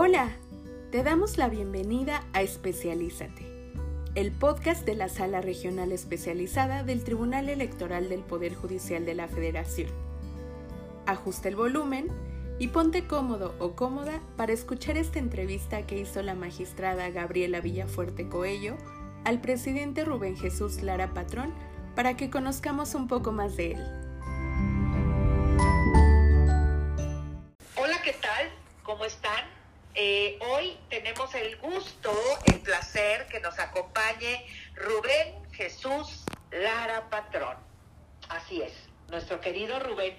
Hola, te damos la bienvenida a Especialízate, el podcast de la Sala Regional Especializada del Tribunal Electoral del Poder Judicial de la Federación. Ajusta el volumen y ponte cómodo o cómoda para escuchar esta entrevista que hizo la magistrada Gabriela Villafuerte Coello al presidente Rubén Jesús Lara Patrón para que conozcamos un poco más de él. Hola, ¿qué tal? ¿Cómo están? Eh, hoy tenemos el gusto, el placer que nos acompañe Rubén Jesús Lara Patrón. Así es, nuestro querido Rubén,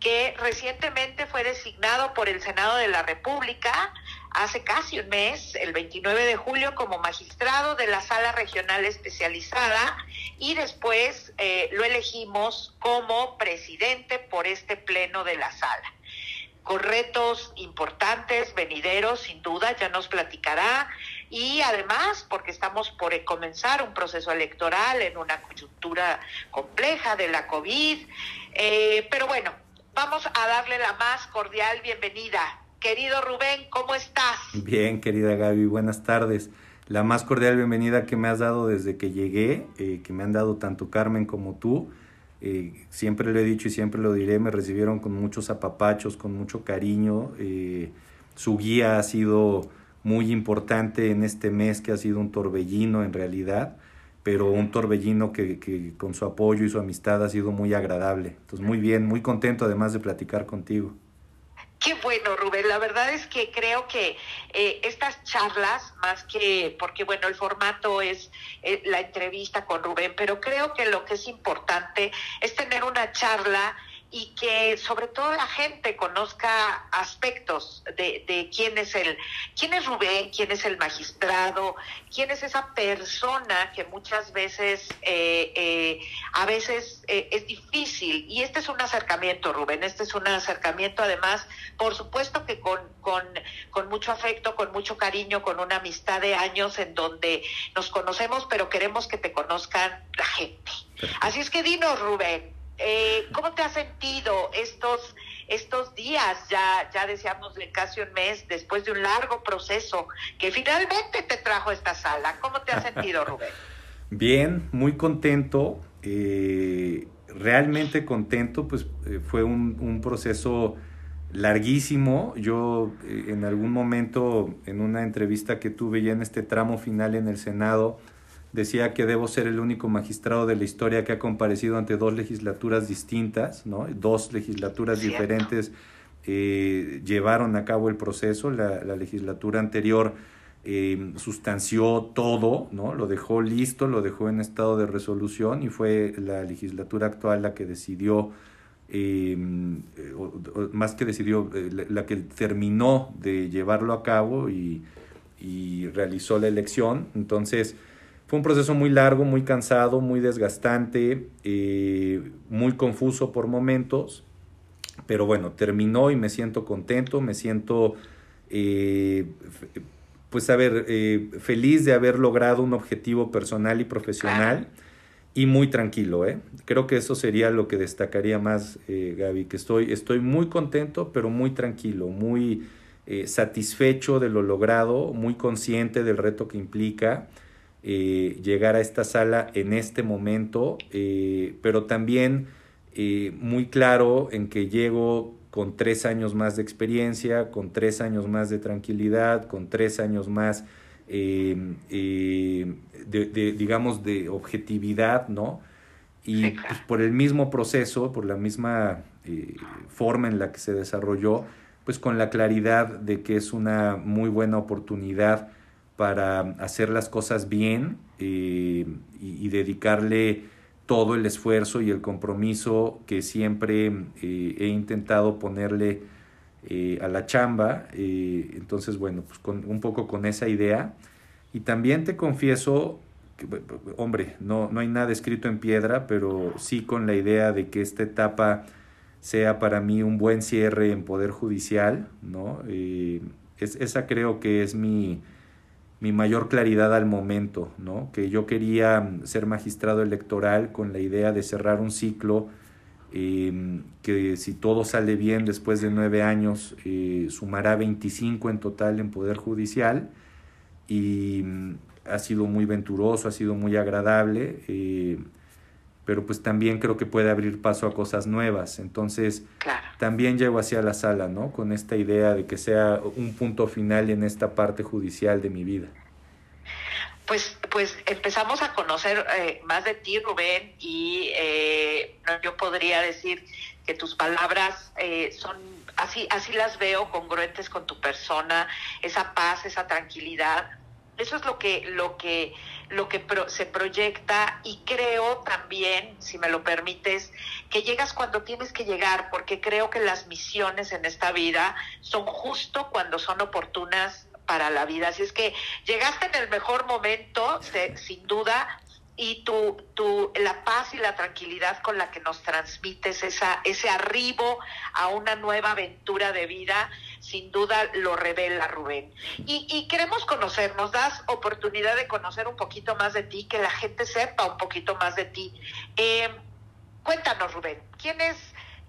que recientemente fue designado por el Senado de la República hace casi un mes, el 29 de julio, como magistrado de la Sala Regional Especializada y después eh, lo elegimos como presidente por este pleno de la sala con retos importantes, venideros, sin duda, ya nos platicará. Y además, porque estamos por comenzar un proceso electoral en una coyuntura compleja de la COVID. Eh, pero bueno, vamos a darle la más cordial bienvenida. Querido Rubén, ¿cómo estás? Bien, querida Gaby, buenas tardes. La más cordial bienvenida que me has dado desde que llegué, eh, que me han dado tanto Carmen como tú eh, siempre lo he dicho y siempre lo diré, me recibieron con muchos apapachos, con mucho cariño. Su guía ha sido muy importante en este mes, que ha sido un torbellino en realidad, pero un torbellino que, que con su apoyo y su amistad ha sido muy agradable. Entonces, muy bien, muy contento además de platicar contigo. Qué bueno, Rubén. La verdad es que creo que eh, estas charlas, más que, porque bueno, el formato es eh, la entrevista con Rubén, pero creo que lo que es importante es tener una charla y que sobre todo la gente conozca aspectos de, de, quién es el, quién es Rubén, quién es el magistrado, quién es esa persona que muchas veces, eh, eh, a veces eh, es difícil. Y este es un acercamiento, Rubén, este es un acercamiento además, por supuesto que con, con, con mucho afecto, con mucho cariño, con una amistad de años en donde nos conocemos, pero queremos que te conozcan la gente. Así es que dinos, Rubén, eh, ¿Cómo te has sentido estos, estos días? Ya, ya decíamos de casi un mes después de un largo proceso que finalmente te trajo esta sala. ¿Cómo te has sentido, Rubén? Bien, muy contento. Eh, realmente contento, pues eh, fue un, un, proceso larguísimo. Yo eh, en algún momento, en una entrevista que tuve ya en este tramo final en el Senado, decía que debo ser el único magistrado de la historia que ha comparecido ante dos legislaturas distintas, ¿no? Dos legislaturas diferentes eh, llevaron a cabo el proceso. La, la legislatura anterior eh, sustanció todo, ¿no? Lo dejó listo, lo dejó en estado de resolución y fue la legislatura actual la que decidió, eh, o, o, más que decidió, eh, la, la, que terminó de llevarlo a cabo y, y realizó la elección. Entonces, fue un proceso muy largo, muy cansado, muy desgastante, eh, muy confuso por momentos, pero bueno, terminó y me siento contento, me siento, eh, pues a ver, eh, feliz de haber logrado un objetivo personal y profesional y muy tranquilo, ¿eh? Creo que eso sería lo que destacaría más, eh, Gaby, que estoy, estoy muy contento, pero muy tranquilo, muy satisfecho de lo logrado, muy consciente del reto que implica eh, llegar a esta sala en este momento, eh, pero también eh, muy claro en que llego con tres años más de experiencia, con tres años más de tranquilidad, con tres años más, de, de, digamos, de objetividad, ¿no? Y pues, por el mismo proceso, por la misma forma en la que se desarrolló, pues con la claridad de que es una muy buena oportunidad para hacer las cosas bien eh, y, dedicarle todo el esfuerzo y el compromiso que siempre eh, he intentado ponerle eh, a la chamba. Entonces, bueno, pues con, un poco con esa idea. Y también te confieso, que, hombre, no, no hay nada escrito en piedra, pero sí con la idea de que esta etapa sea para mí un buen cierre en Poder Judicial, ¿no? Es, esa creo que es mi, mi mayor claridad al momento, ¿no? que yo quería ser magistrado electoral con la idea de cerrar un ciclo em, que si todo sale bien después de nueve años, eh, sumará 25 en total en Poder Judicial y mm, ha sido muy venturoso, ha sido muy agradable, eh, pero pues también creo que puede abrir paso a cosas nuevas. Entonces, también llego hacia la sala, ¿no? Con esta idea de que sea un punto final en esta parte judicial de mi vida. Pues, pues empezamos a conocer eh, más de ti, Rubén, y eh, yo podría decir que tus palabras son así, así las veo congruentes con tu persona, esa paz, esa tranquilidad eso es lo que, lo que, lo que se proyecta y creo también, si me lo permites, que llegas cuando tienes que llegar, porque creo que las misiones en esta vida son justo cuando son oportunas para la vida. Así es que llegaste en el mejor momento, sin duda, y tu, tu, la paz y la tranquilidad con la que nos transmites esa, ese arribo a una nueva aventura de vida, sin duda lo revela Rubén. Y, y queremos conocer, nos das oportunidad de conocer un poquito más de ti, que la gente sepa un poquito más de ti. Eh, cuéntanos, Rubén, ¿quién es,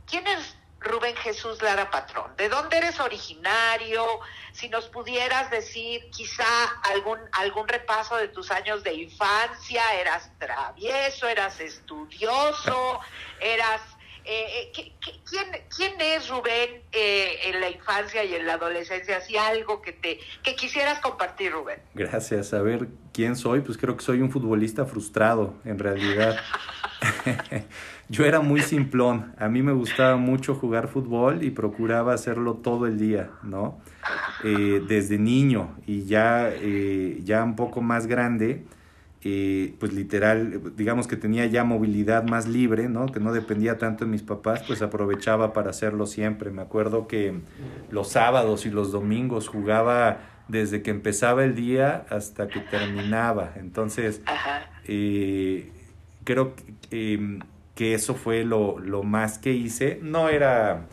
quién es Rubén Jesús Lara Patrón? ¿De dónde eres originario? Si nos pudieras decir quizá algún, algún repaso de tus años de infancia, ¿eras travieso, eras estudioso, eras eh, eh quién, quién, es Rubén eh, en la infancia y en la adolescencia? Si algo que te que quisieras compartir, Rubén. Gracias. A ver, ¿quién soy? Pues creo que soy un futbolista frustrado, en realidad. Yo era muy simplón. A mí me gustaba mucho jugar fútbol y procuraba hacerlo todo el día, ¿no? Eh, desde niño y ya, ya un poco más grande pues literal, digamos que tenía ya movilidad más libre, ¿no? Que no dependía tanto de mis papás, pues aprovechaba para hacerlo siempre. Me acuerdo que los sábados y los domingos jugaba desde que empezaba el día hasta que terminaba. Entonces, eh, creo que, que eso fue lo, lo más que hice. No era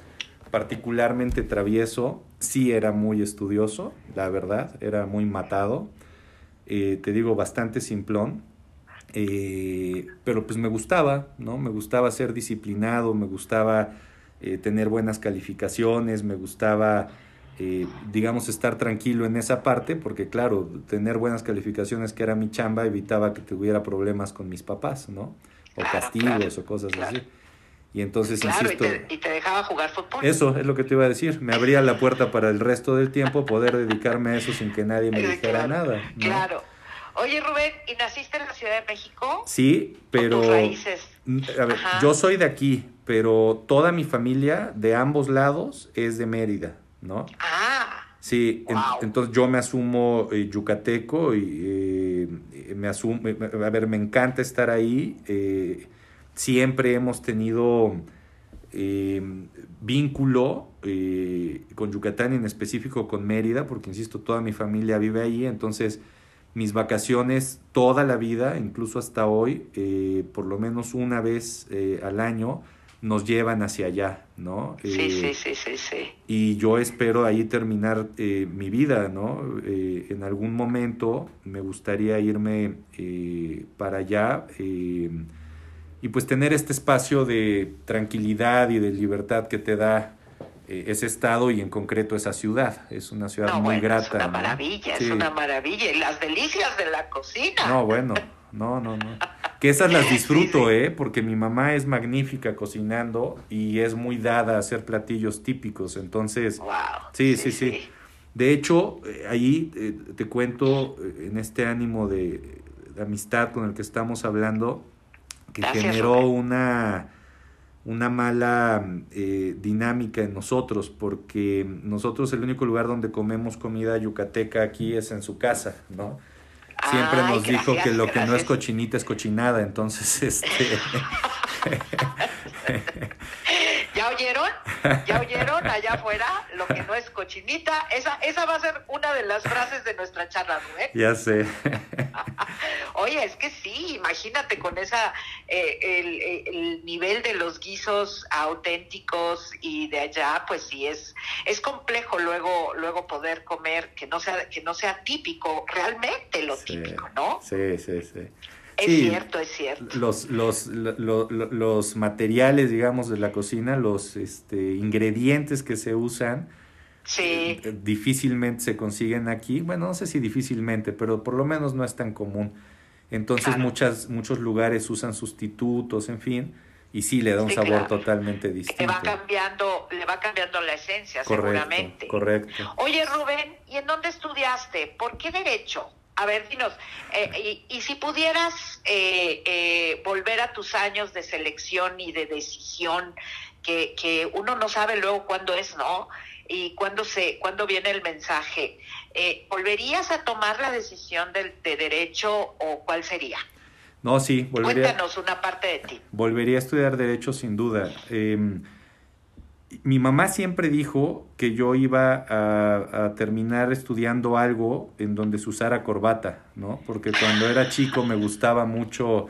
particularmente travieso, sí era muy estudioso, la verdad, era muy matado eh, te digo, bastante simplón, eh, pero pues me gustaba, ¿no? Me gustaba ser disciplinado, me gustaba eh, tener buenas calificaciones, me gustaba, digamos, estar tranquilo en esa parte, porque claro, tener buenas calificaciones, que era mi chamba, evitaba que tuviera problemas con mis papás, ¿no? O castigos o cosas así. Y entonces, insisto... Y te, dejaba jugar fútbol. Eso es lo que te iba a decir. Me abría la puerta para el resto del tiempo poder dedicarme a eso sin que nadie me dijera nada. Claro. Oye, Rubén, ¿y naciste en la Ciudad de México? Sí, pero... raíces? A ver, yo soy de aquí, pero toda mi familia de ambos lados es de Mérida, ¿no? Ah. Sí, entonces yo me asumo eh, yucateco y eh, me asumo, a ver, me encanta estar ahí. Eh, siempre hemos tenido em, vínculo eh, con Yucatán, en específico con Mérida, porque insisto, toda mi familia vive ahí, entonces mis vacaciones toda la vida, incluso hasta hoy, eh, por lo menos una vez eh, al año, nos llevan hacia allá, ¿no? Sí, sí, sí, sí, sí. Y yo espero ahí terminar mi vida, ¿no? en algún momento me gustaría irme para allá y pues tener este espacio de tranquilidad y de libertad que te da eh, ese estado y en concreto esa ciudad. Es una ciudad muy grata. Es una maravilla, es una maravilla. Y las delicias de la cocina. No, bueno, no, no, no. Que esas las disfruto, ¿eh? Porque mi mamá es magnífica cocinando y es muy dada a hacer platillos típicos. Entonces, sí, sí, sí, De hecho, eh, ahí eh, te cuento en este ánimo de, de amistad con el que estamos hablando, que generó una, una mala eh, dinámica en nosotros, porque nosotros el único lugar donde comemos comida yucateca aquí es en su casa, ¿no? Siempre nos dijo que lo que no es cochinita es cochinada, entonces este... ¿Ya oyeron? ¿Ya oyeron allá afuera? Lo que no es cochinita. Esa, esa va a ser una de las frases de nuestra charla, ¿no? Ya sé. Oye, es que sí, imagínate con esa eh, el, el, nivel de los guisos auténticos y de allá, pues sí es es complejo luego luego poder comer que no sea que no sea típico realmente lo típico, ¿no? Sí, sí, sí. Es cierto, es cierto. Los, los, los materiales, digamos, de la cocina, los este, ingredientes que se usan, sí. Eh, difícilmente se consiguen aquí. Bueno, no sé si difícilmente, pero por lo menos no es tan común. Entonces muchas, muchos lugares usan sustitutos, en fin, y sí le da un sabor totalmente distinto. Le va cambiando, le va cambiando la esencia, seguramente. Correcto. Oye, Rubén, ¿y en dónde estudiaste? ¿Por qué derecho? A ver, dinos, eh, y, si pudieras eh, eh, volver a tus años de selección y de decisión, que, que uno no sabe luego cuándo es, ¿no? Y cuándo, se, cuándo viene el mensaje, ¿volverías a tomar la decisión de, de derecho o cuál sería? No, sí, volvería. Cuéntanos una parte de ti. Volvería a estudiar Derecho sin duda. Em, mi mamá siempre dijo que yo iba a, terminar estudiando algo en donde se usara corbata, ¿no? Porque cuando era chico me gustaba mucho,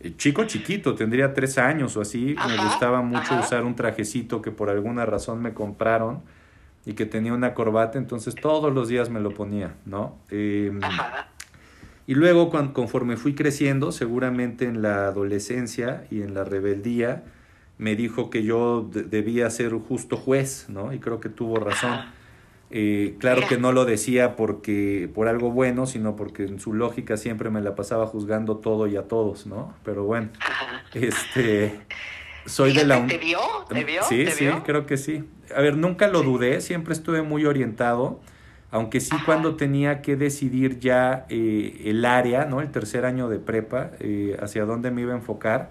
eh, chico chiquito, tendría tres años o así, me gustaba mucho usar un trajecito que por alguna razón me compraron y que tenía una corbata, entonces todos los días me lo ponía, ¿no? Em. Y luego, conforme fui creciendo, seguramente en la adolescencia y en la rebeldía, me dijo que yo debía ser justo juez, ¿no? Y creo que tuvo razón. Eh, claro que no lo decía porque por algo bueno, sino porque en su lógica siempre me la pasaba juzgando todo y a todos, ¿no? Pero bueno, este soy de la ¿Te vio? ¿Te vio? Sí, sí, creo que sí. A ver, nunca lo dudé, siempre estuve muy orientado aunque sí cuando tenía que decidir ya eh, el área, ¿no? El tercer año de prepa, eh, hacia dónde me iba a enfocar.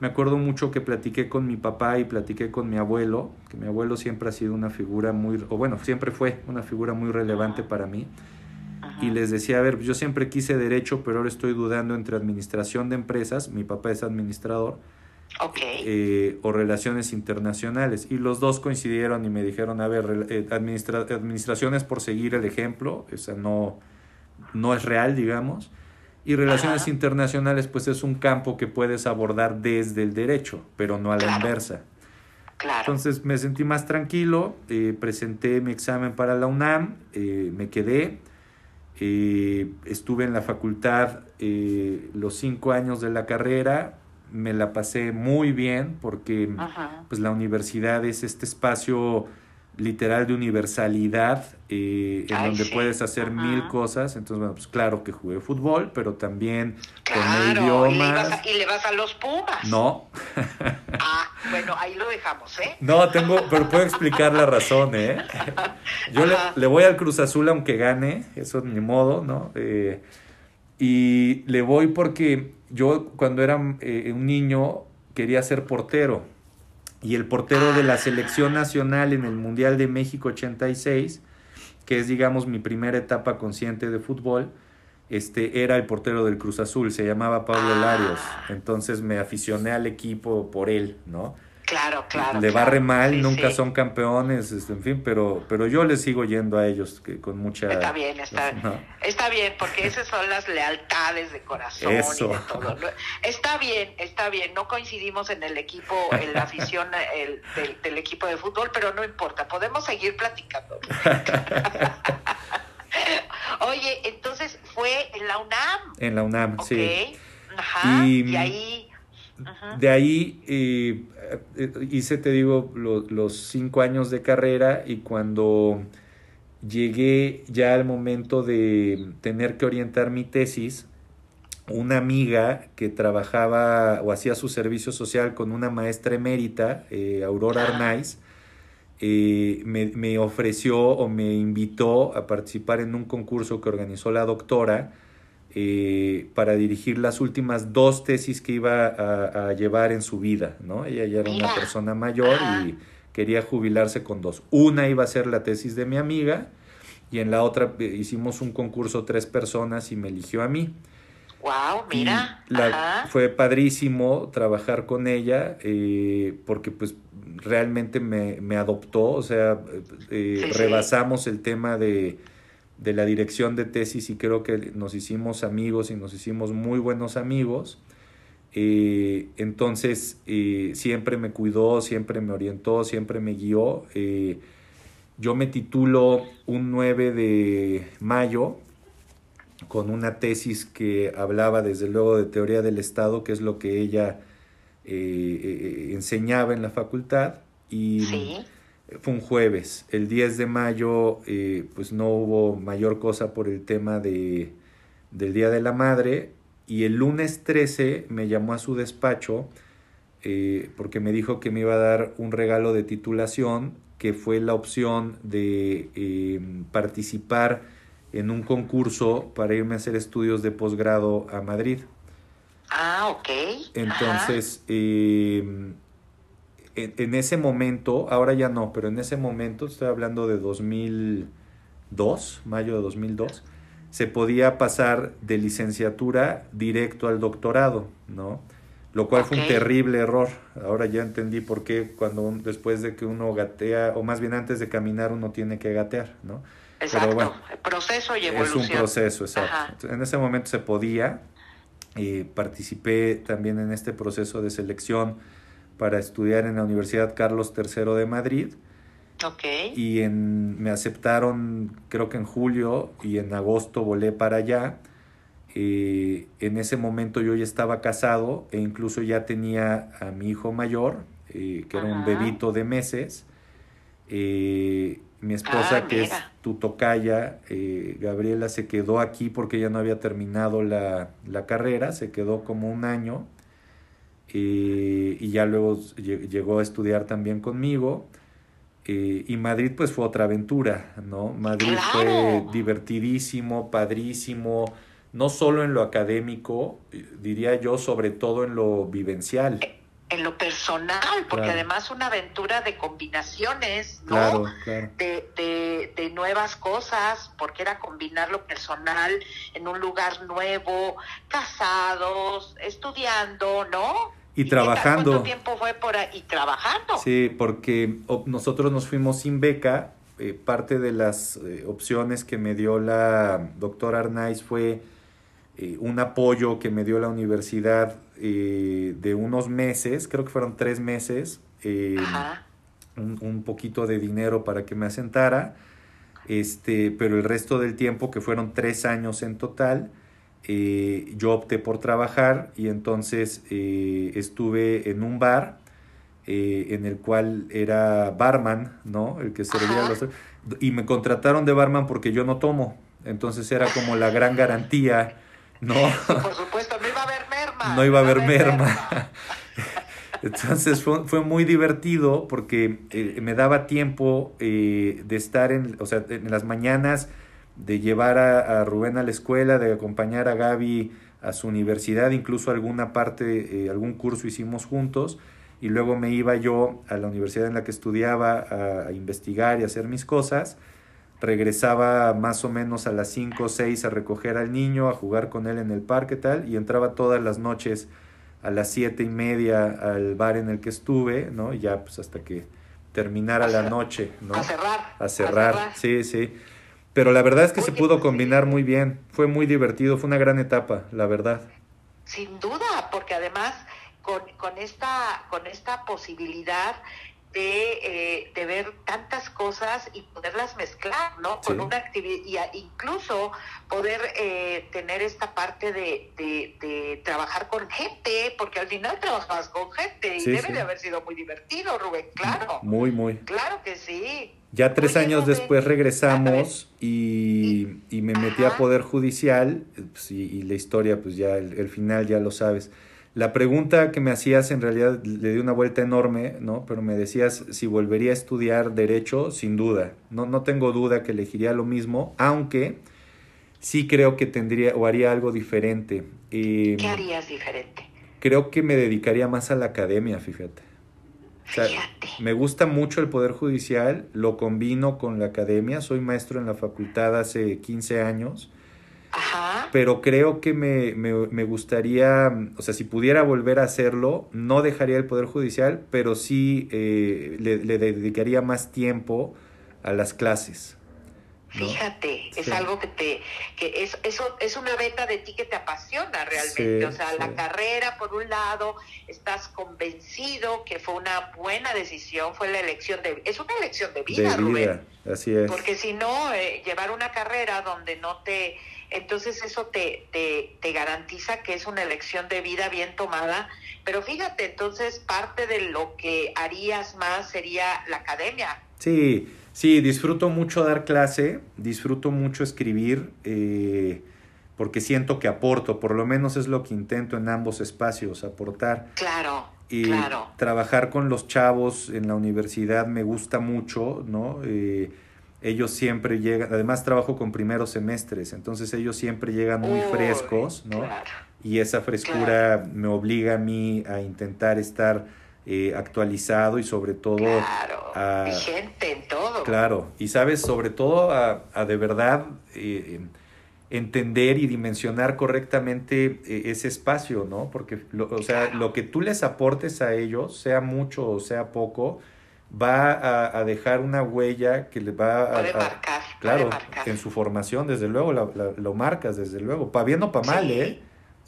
Me acuerdo mucho que platiqué con mi papá y platiqué con mi abuelo, que mi abuelo siempre ha sido una figura muy, o bueno, siempre fue una figura muy relevante para mí. Y les decía, a ver, yo siempre quise derecho, pero ahora estoy dudando entre administración de empresas, mi papá es administrador, eh, o relaciones internacionales. Y los dos coincidieron y me dijeron, a ver, eh, administraciones por seguir el ejemplo, esa no, no es real, digamos. Y relaciones internacionales, pues es un campo que puedes abordar desde el derecho, pero no a la inversa. Entonces me sentí más tranquilo, eh, presenté mi examen para la UNAM, me quedé, estuve en la facultad los cinco años de la carrera, me la pasé muy bien porque pues la universidad es este espacio literal de universalidad eh, en donde puedes hacer mil cosas. Entonces, bueno, pues claro que jugué fútbol, pero también con idiomas. ¿y le, vas a, los Pumas? No. ah, bueno, ahí lo dejamos, ¿eh? No, tengo, pero puedo explicar la razón, ¿eh? Yo le, le, voy al Cruz Azul aunque gane, eso ni modo, ¿no? Eh, y le voy porque yo cuando era eh, un niño quería ser portero y el portero de la selección nacional en el Mundial de México 86, que es digamos mi primera etapa consciente de fútbol, este era el portero del Cruz Azul, se llamaba Pablo Larios, entonces me aficioné al equipo por él, ¿no? Claro, claro. Le barre mal, nunca son campeones, este, en fin, pero, pero yo les sigo yendo a ellos que con mucha... Está bien, está, está bien, porque esas son las lealtades de corazón y de todo. Está bien, está bien, no coincidimos en el equipo, en la afición el, del, equipo de fútbol, pero no importa, podemos seguir platicando. Oye, entonces fue en la UNAM. En la UNAM, sí. Ajá, y ahí de ahí eh, eh, hice, te digo, los cinco años de carrera y cuando llegué ya al momento de tener que orientar mi tesis, una amiga que trabajaba o hacía su servicio social con una maestra emérita, eh, Aurora Arnaiz, me, me, ofreció o me invitó a participar en un concurso que organizó la doctora eh, para dirigir las últimas dos tesis que iba a, llevar en su vida, ¿no? Ella ya era una persona mayor y quería jubilarse con dos. Una iba a ser la tesis de mi amiga y en la otra eh, hicimos un concurso tres personas y me eligió a mí. Wow, mira. fue padrísimo trabajar con ella eh, porque pues realmente me, me adoptó, o sea, rebasamos el tema de de la dirección de tesis y creo que nos hicimos amigos y nos hicimos muy buenos amigos. Eh, entonces eh, siempre me cuidó, siempre me orientó, siempre me guió. Eh, yo me titulo un 9 de mayo con una tesis que hablaba desde luego de teoría del Estado, que es lo que ella eh, enseñaba en la facultad. Y fue un jueves. El 10 de mayo eh, pues no hubo mayor cosa por el tema de, del Día de la Madre. Y el lunes 13 me llamó a su despacho porque me dijo que me iba a dar un regalo de titulación, que fue la opción de participar en un concurso para irme a hacer estudios de posgrado a Madrid. Ah, ok. Entonces, em, en, ese momento, ahora ya no, pero en ese momento, estoy hablando de 2002, mayo de 2002, se podía pasar de licenciatura directo al doctorado, ¿no? Lo cual fue un terrible error. Ahora ya entendí por qué cuando después de que uno gatea, o más bien antes de caminar, uno tiene que gatear, ¿no? Exacto, proceso y evolución. Es un proceso, exacto. En ese momento se podía, y participé también en este proceso de selección para estudiar en la Universidad Carlos III de Madrid. Okay. Y en, me aceptaron, creo que en julio, y en agosto volé para allá. Eh, en ese momento yo ya estaba casado e incluso ya tenía a mi hijo mayor, eh, que era un bebito de meses. Eh, mi esposa, ah, que es tu tocaya, Gabriela, se quedó aquí porque ya no había terminado la, carrera, se quedó como un año eh, y ya luego llegó a estudiar también conmigo. Eh, y Madrid pues fue otra aventura, ¿no? Madrid fue divertidísimo, padrísimo, no solo en lo académico, diría yo, sobre todo en lo vivencial en lo personal, porque además una aventura de combinaciones, ¿no? De, de, nuevas cosas, porque era combinar lo personal en un lugar nuevo, casados, estudiando, ¿no? Y, trabajando. ¿Cuánto tiempo fue por ahí? Y trabajando. Sí, porque nosotros nos fuimos sin beca. Eh, parte de las eh, opciones que me dio la doctora Arnaiz fue eh, un apoyo que me dio la universidad eh, de unos meses, creo que fueron tres meses, eh, un, poquito de dinero para que me asentara, este, pero el resto del tiempo, que fueron tres años en total, eh, yo opté por trabajar y entonces estuve en un bar en el cual era barman, ¿no? El que servía los... Y me contrataron de barman porque yo no tomo, entonces era como la gran garantía no. por supuesto, no iba a haber No iba a haber merma. Entonces fue, muy divertido porque eh, me daba tiempo eh, de estar en, o sea, en las mañanas, de llevar a, Rubén a la escuela, de acompañar a Gaby a su universidad, incluso alguna parte, eh, algún curso hicimos juntos, y luego me iba yo a la universidad en la que estudiaba a investigar y hacer mis cosas regresaba más o menos a las 5 o 6 a recoger al niño, a jugar con él en el parque tal, y entraba todas las noches a las siete y media al bar en el que estuve, ¿no? ya pues hasta que terminara la noche, ¿no? A cerrar. A cerrar, sí, sí. Pero la verdad es que se pudo combinar muy bien, fue muy divertido, fue una gran etapa, la verdad. Sin duda, porque además con, con, esta, con esta posibilidad de, eh, de, ver tantas cosas y poderlas mezclar, ¿no? Con una actividad, incluso poder eh, tener esta parte de, de, trabajar con gente, porque al final trabajas con gente y debe de haber sido muy divertido, Rubén, claro. Muy, muy. Claro que sí. Ya tres años después regresamos y, y, me metí a Poder Judicial pues, y, la historia, pues ya el final ya lo sabes. La pregunta que me hacías en realidad le di una vuelta enorme, ¿no? Pero me decías si volvería a estudiar derecho, sin duda. No, no tengo duda que elegiría lo mismo, aunque sí creo que tendría o haría algo diferente. ¿Qué harías diferente? Creo que me dedicaría más a la academia, fíjate. fíjate. Me gusta mucho el Poder Judicial, lo combino con la academia, soy maestro en la facultad hace 15 años pero creo que me, me, gustaría, o sea, si pudiera volver a hacerlo, no dejaría el Poder Judicial, pero sí eh, le, dedicaría más tiempo a las clases. Fíjate, es algo que te, que es, eso es una beta de ti que te apasiona realmente. o sea, la carrera, por un lado, estás convencido que fue una buena decisión, fue la elección de, es una elección de vida, Rubén. Así es. Porque si no, eh, llevar una carrera donde no te, entonces eso te, te, te garantiza que es una elección de vida bien tomada. Pero fíjate, entonces parte de lo que harías más sería la academia. Sí, Sí, disfruto mucho dar clase, disfruto mucho escribir, eh, porque siento que aporto, por lo menos es lo que intento en ambos espacios, aportar. Claro. Y trabajar con los chavos en la universidad me gusta mucho, ¿no? Eh, ellos siempre llegan, además trabajo con primeros semestres, entonces ellos siempre llegan muy frescos, ¿no? Y esa frescura me obliga a mí a intentar estar eh, actualizado y sobre todo... Claro, vigente en todo. Claro, y sabes, sobre todo a, a de verdad eh, entender y dimensionar correctamente eh, ese espacio, ¿no? Porque, o sea, lo que tú les aportes a ellos, sea mucho o sea poco, va a, dejar una huella que les va a... marcar, claro, en su formación, desde luego, lo marcas, desde luego, para bien o para mal, ¿eh?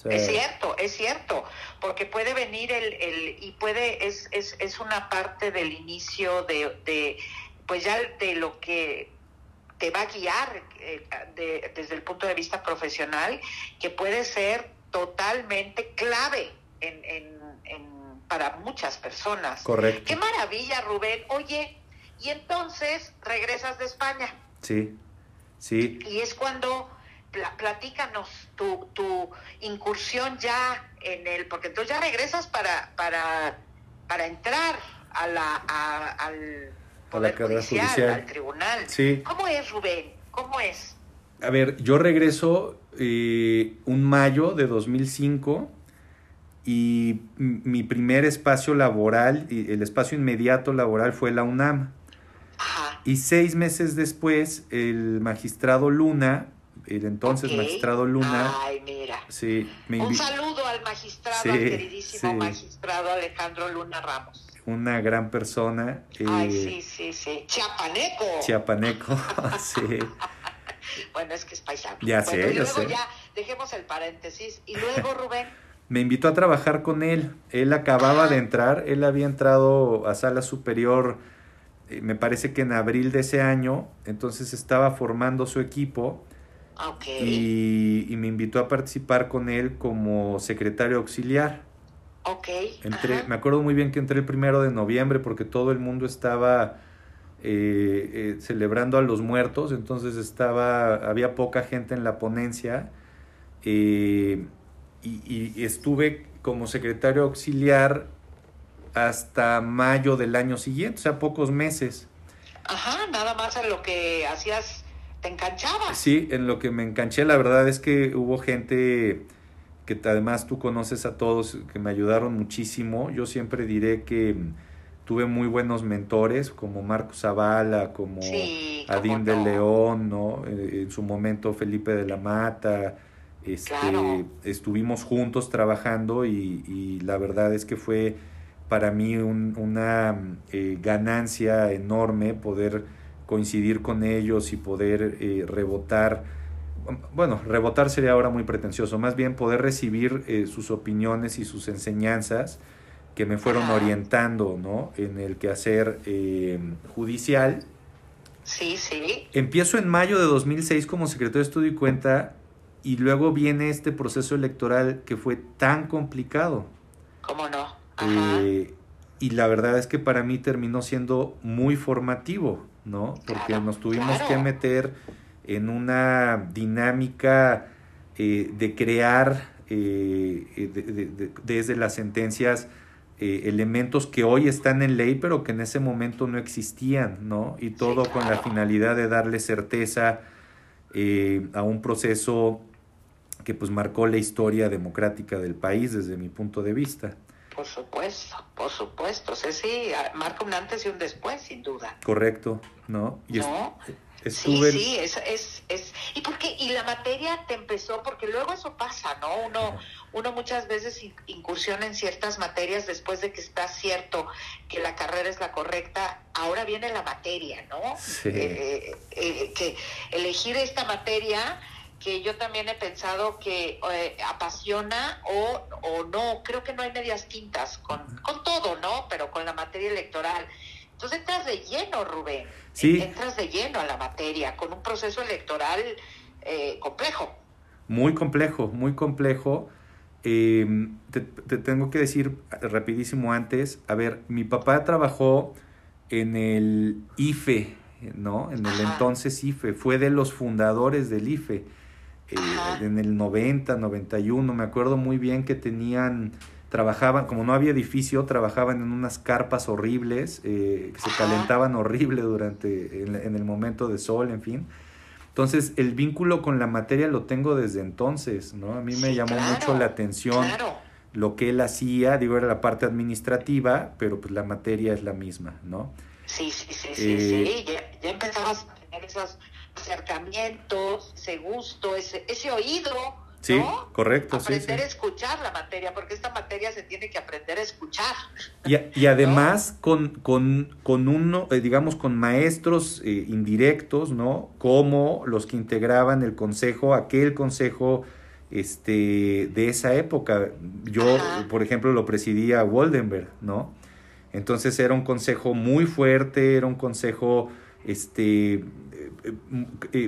Es cierto, es cierto, porque puede venir el, el y puede, es, es, es una parte del inicio de, de, pues ya de lo que te va a guiar eh, de, desde el punto de vista profesional, que puede ser totalmente clave en, en, para muchas personas. Correcto. Qué maravilla, Rubén. Oye, y entonces regresas de España. Sí, sí. Y es cuando platícanos tu, tu incursión ya en el, porque tú ya regresas para, para, para entrar a la, al Poder judicial, al tribunal. Sí. ¿Cómo es, Rubén? ¿Cómo es? A ver, yo regreso eh, un mayo de 2005 y mi primer espacio laboral, el espacio inmediato laboral fue la UNAM. Y seis meses después, el magistrado Luna el entonces magistrado Luna. Ay, mira. Sí, Un saludo al magistrado, al queridísimo magistrado Alejandro Luna Ramos. Una gran persona. Ay, sí, sí, sí. Chiapaneco. Chiapaneco, sí. bueno, es que es paisano. Ya sé, y luego ya dejemos el paréntesis. Y luego, Rubén. Me invitó a trabajar con él. Él acababa de entrar, él había entrado a sala superior, eh, me parece que en abril de ese año, entonces estaba formando su equipo y, me invitó a participar con él como secretario auxiliar. Ok. Entré, me acuerdo muy bien que entré el primero de noviembre porque todo el mundo estaba eh, eh, celebrando a los muertos, entonces estaba, había poca gente en la ponencia eh, y, y, estuve como secretario auxiliar hasta mayo del año siguiente, o sea, pocos meses. Ajá, nada más en lo que hacías te Sí, en lo que me enganché, la verdad es que hubo gente que además tú conoces a todos, que me ayudaron muchísimo. Yo siempre diré que tuve muy buenos mentores, como Marco Zavala, como Adín de León, ¿no? Eh, en su momento Felipe de la Mata. Este, Estuvimos juntos trabajando y, la verdad es que fue para mí una eh, ganancia enorme poder coincidir con ellos y poder eh, rebotar, bueno, rebotar sería ahora muy pretencioso, más bien poder recibir eh, sus opiniones y sus enseñanzas que me fueron orientando ¿no? en el quehacer eh, judicial. Sí, sí. Empiezo en mayo de 2006 como secretario de Estudio y Cuenta y luego viene este proceso electoral que fue tan complicado. ¿Cómo no? y la verdad es que para mí terminó siendo muy formativo. ¿No? Porque nos tuvimos que meter en una dinámica eh, de crear eh, eh, desde las sentencias elementos que hoy están en ley, pero que en ese momento no existían, ¿no? Y todo con la finalidad de darle certeza a un proceso que pues marcó la historia democrática del país desde mi punto de vista. Por supuesto, por supuesto. O sea, sí, marca un antes y un después, sin duda. Correcto, ¿no? Y ¿No? Sí, sí, es, es, es, y porque y la materia te empezó porque luego eso pasa, ¿no? Uno uno muchas veces incursiona en ciertas materias después de que está cierto que la carrera es la correcta, ahora viene la materia, ¿no? Sí. Eh, eh, que elegir esta materia que yo también he pensado que eh, apasiona o, o no, creo que no hay medias tintas con, con todo, ¿no? Pero con la materia electoral. Entonces entras de lleno, Rubén. Sí. Entras de lleno a la materia, con un proceso electoral eh, complejo. Muy complejo, muy complejo. Em, te, tengo que decir rapidísimo antes, a ver, mi papá trabajó en el IFE, ¿no? En el entonces IFE, fue de los fundadores del IFE. Eh, en el 90, 91, me acuerdo muy bien que tenían trabajaban, como no había edificio, trabajaban en unas carpas horribles, eh, que se calentaban horrible durante, en, el momento de sol, en fin. Entonces, el vínculo con la materia lo tengo desde entonces, ¿no? A mí me llamó mucho la atención lo que él hacía, digo, era la parte administrativa, pero pues la materia es la misma, ¿no? Sí, sí, sí, sí, sí. Eh, ya, ya empezabas a tener esos acercamientos, ese gusto, ese, ese oído, Sí, correcto. Aprender a escuchar la materia, porque esta materia se tiene que aprender a escuchar. Y, además con, con, con uno, eh, digamos, con maestros eh, indirectos, ¿no? Como los que integraban el consejo, aquel consejo este, de esa época. Yo, por ejemplo, lo presidía Waldenberg, ¿no? Entonces era un consejo muy fuerte, era un consejo este,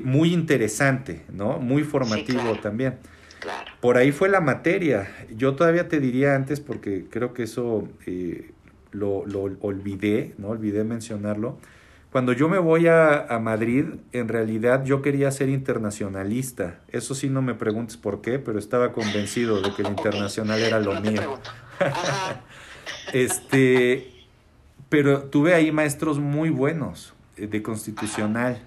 muy interesante, ¿no? Muy formativo también. Por ahí fue la materia. Yo todavía te diría antes, porque creo que eso eh, lo, lo, olvidé, ¿no? Olvidé mencionarlo. Cuando yo me voy a, a, Madrid, en realidad yo quería ser internacionalista. Eso sí no me preguntes por qué, pero estaba convencido de que el internacional era lo mío. este, pero tuve ahí maestros muy buenos eh, de constitucional.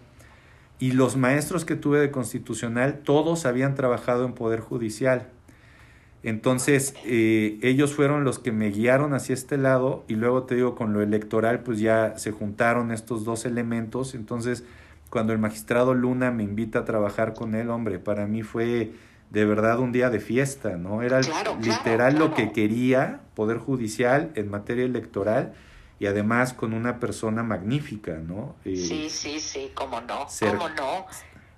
Y los maestros que tuve de constitucional, todos habían trabajado en Poder Judicial. Entonces, eh, ellos fueron los que me guiaron hacia este lado y luego te digo, con lo electoral, pues ya se juntaron estos dos elementos. Entonces, cuando el magistrado Luna me invita a trabajar con él, hombre, para mí fue de verdad un día de fiesta, ¿no? Era literal lo que quería Poder Judicial en materia electoral y además con una persona magnífica, ¿no? Eh, sí, sí, sí, cómo no, cómo no.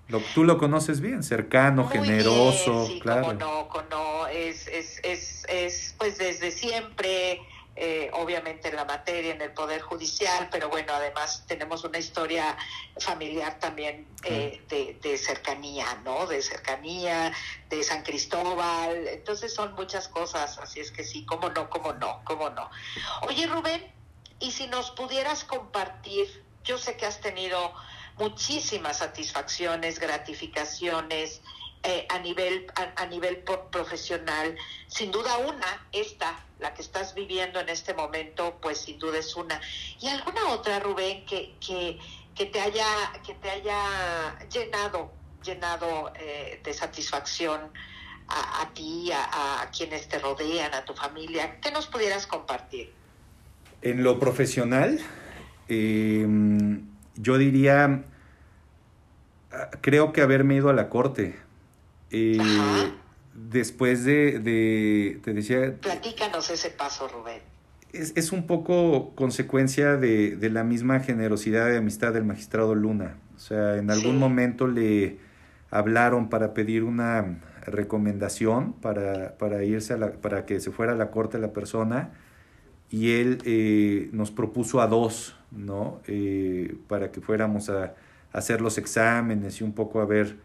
Lo, tú lo conoces bien, cercano, generoso, sí, claro. Cómo no, cómo no, es, es, es, es pues desde siempre, eh, obviamente en la materia, en el Poder Judicial, pero bueno, además tenemos una historia familiar también eh, de, de, cercanía, ¿no? De cercanía, de San Cristóbal, entonces son muchas cosas, así es que sí, cómo no, cómo no, cómo no. Oye, Rubén, y si nos pudieras compartir, yo sé que has tenido muchísimas satisfacciones, gratificaciones eh, a nivel a, nivel profesional. Sin duda una, esta, la que estás viviendo en este momento, pues sin duda es una. ¿Y alguna otra, Rubén, que, que, que te haya que te haya llenado llenado eh, de satisfacción a, ti, a, a quienes te rodean, a tu familia? ¿Qué nos pudieras compartir? En lo profesional, em, yo diría, ah, creo que haberme ido a la corte. Eh, después de, te decía... Platícanos ese paso, Rubén. Es, es un poco consecuencia de, de, la misma generosidad y amistad del magistrado Luna. O sea, en algún momento le hablaron para pedir una recomendación para, para irse a la, para que se fuera a la corte la persona y él eh, nos propuso a dos, ¿no? Eh, para que fuéramos a, hacer los exámenes y un poco a ver,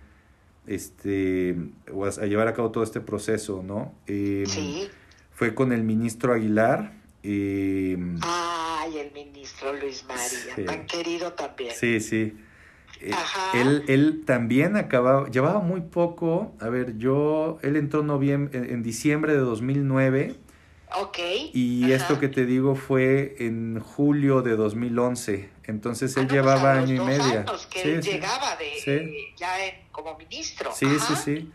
este, o a, llevar a cabo todo este proceso, ¿no? Em, sí. Fue con el ministro Aguilar. Em, Ay, el ministro Luis María, tan querido también. Sí, sí. Eh, él, él también acababa, llevaba muy poco, a ver, yo, él entró noviembre, en diciembre de 2009 Ok. Y esto que te digo fue en julio de 2011. Entonces él ah, pues, llevaba año y medio. que él llegaba de, ya como ministro. Sí, sí, sí.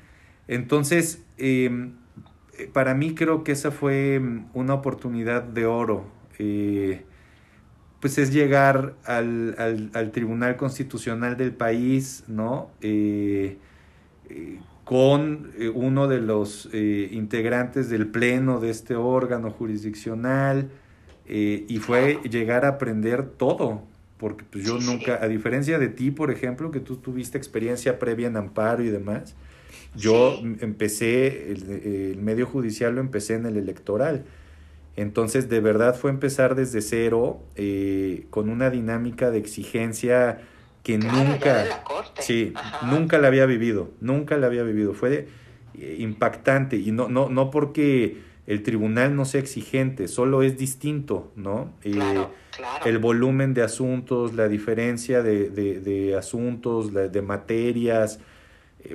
Entonces, em, eh, para mí creo que esa fue mm, una oportunidad de oro. Eh, pues es llegar al, al, Tribunal Constitucional del país, ¿no? Eh, con uno de los integrantes del pleno de este órgano jurisdiccional, y fue llegar a aprender todo, porque pues yo nunca, a diferencia de ti, por ejemplo, que tú tuviste experiencia previa en amparo y demás, yo empecé, el, medio judicial lo empecé en el electoral. Entonces, de verdad fue empezar desde cero, eh, con una dinámica de exigencia que nunca, sí, nunca la había vivido, nunca la había vivido. Fue eh, impactante y no, no, no porque el tribunal no sea exigente, solo es distinto, ¿no? Eh, el volumen de asuntos, la diferencia de, de, de asuntos, de materias,